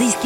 Thank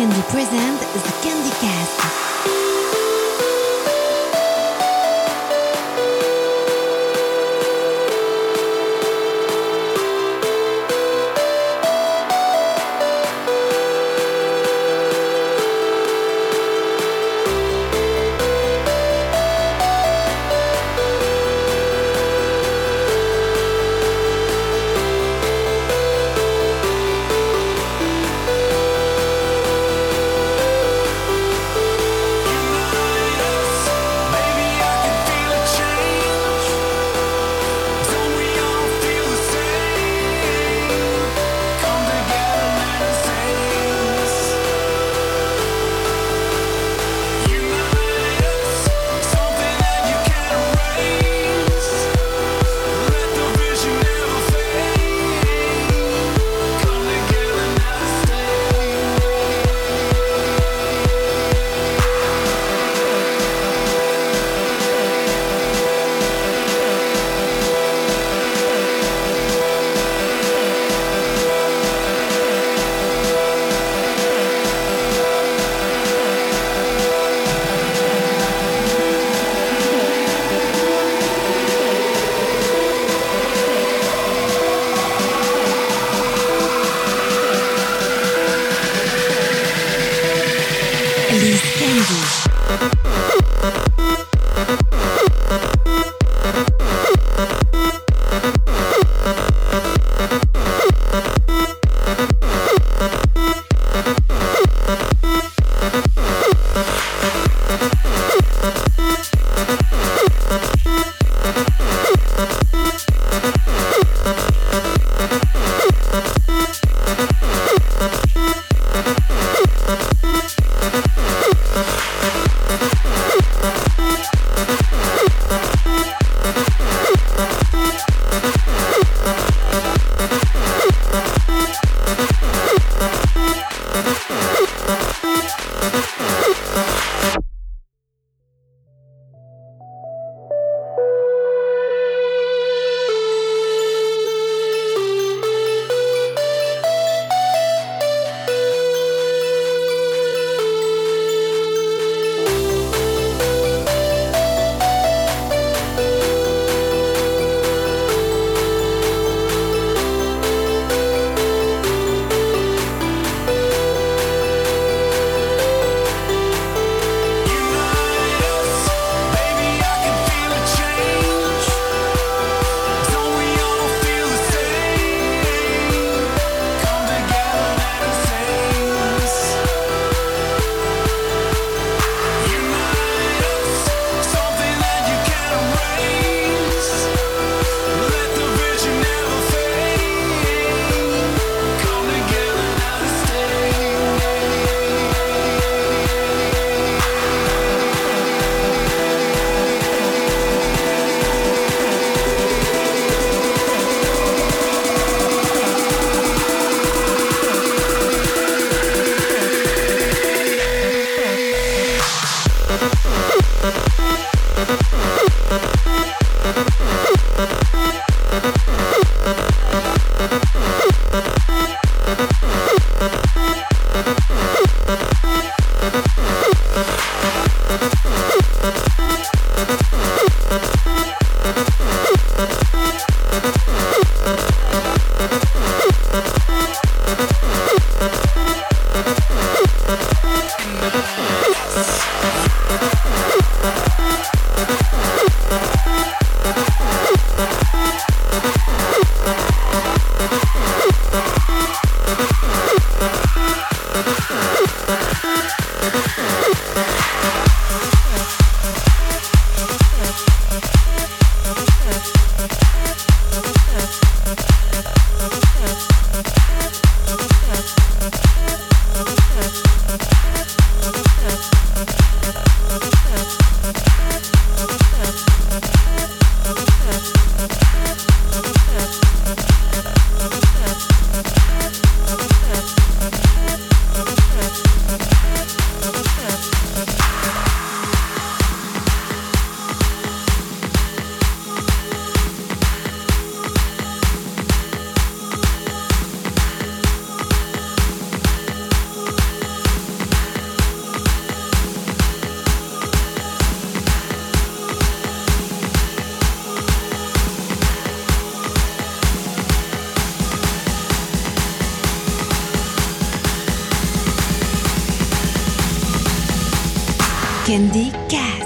Candy Cast.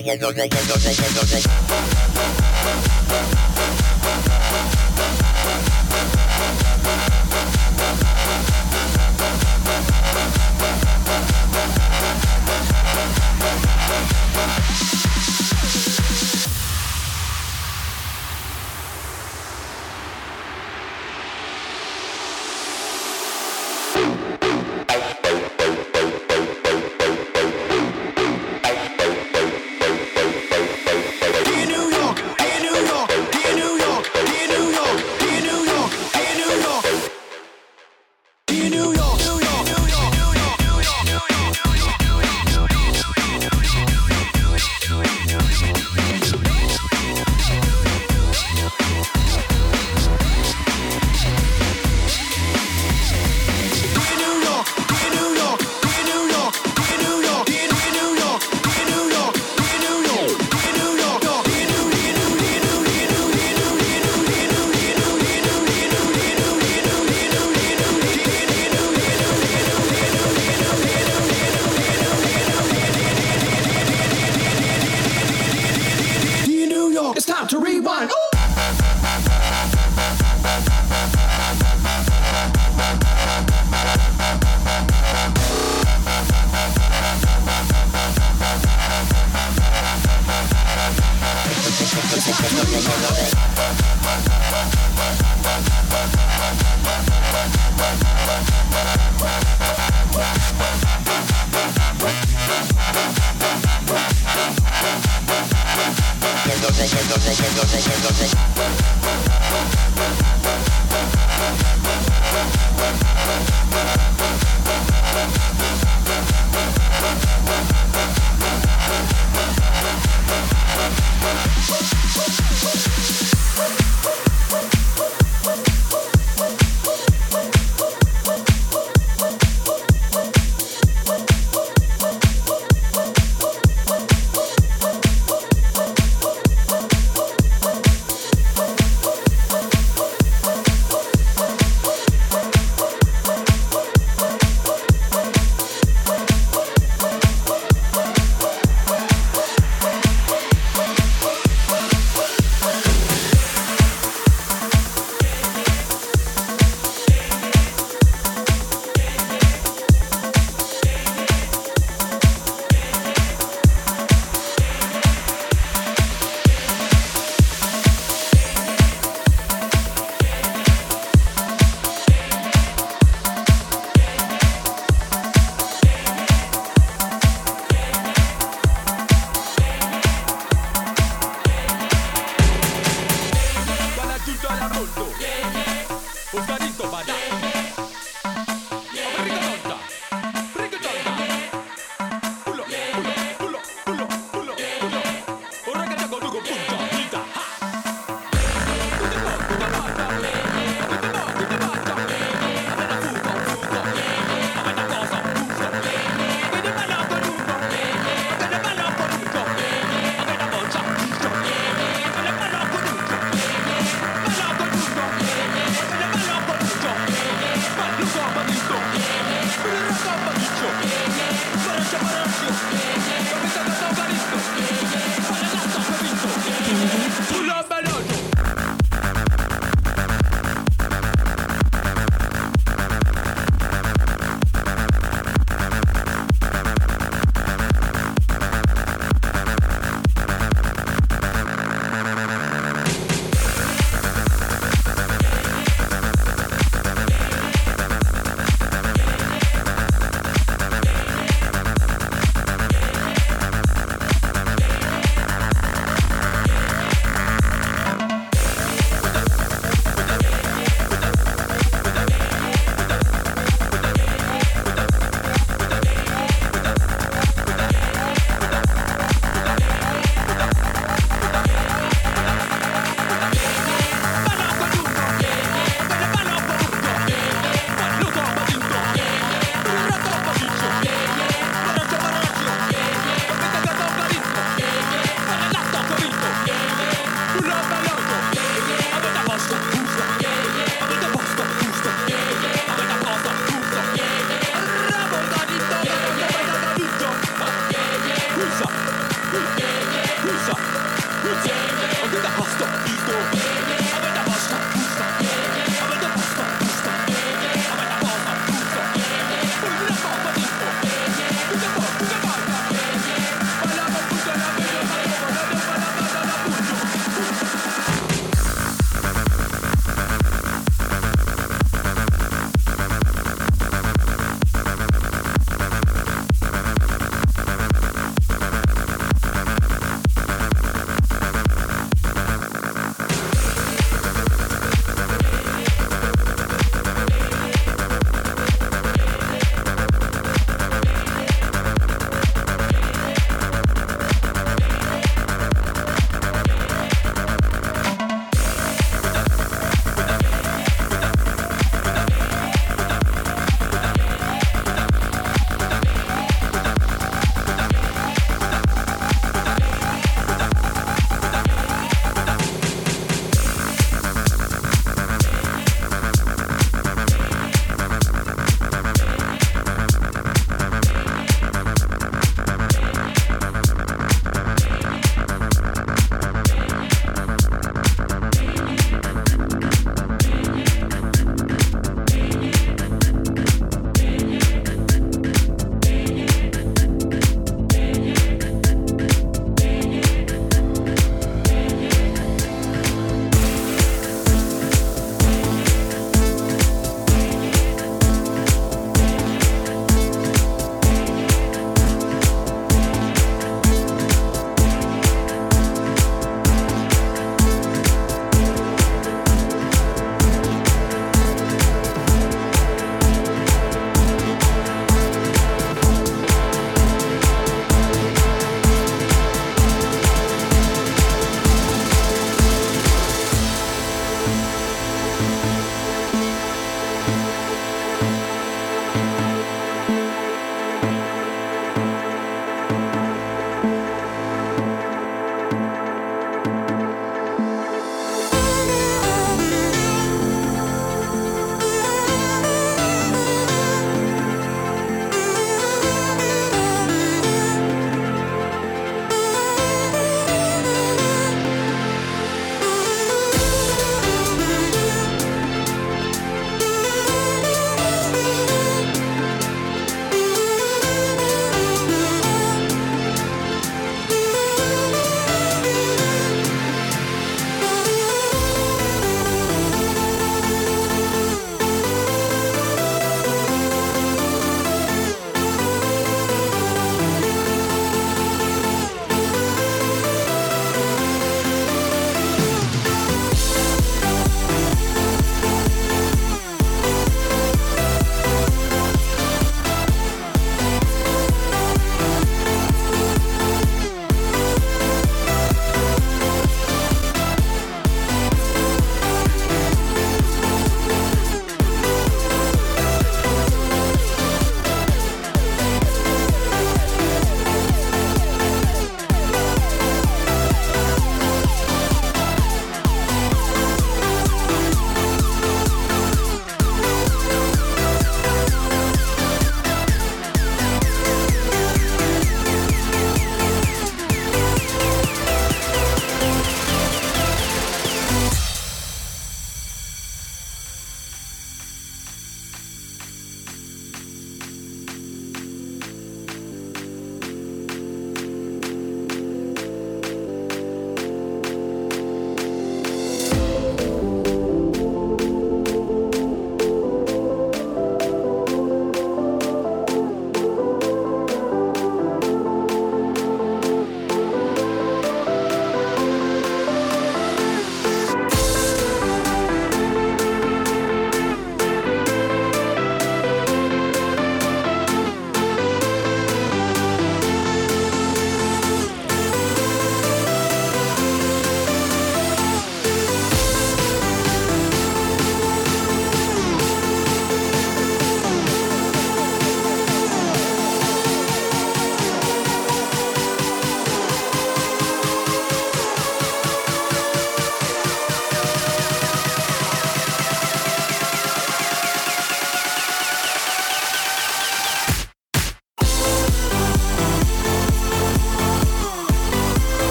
no, no,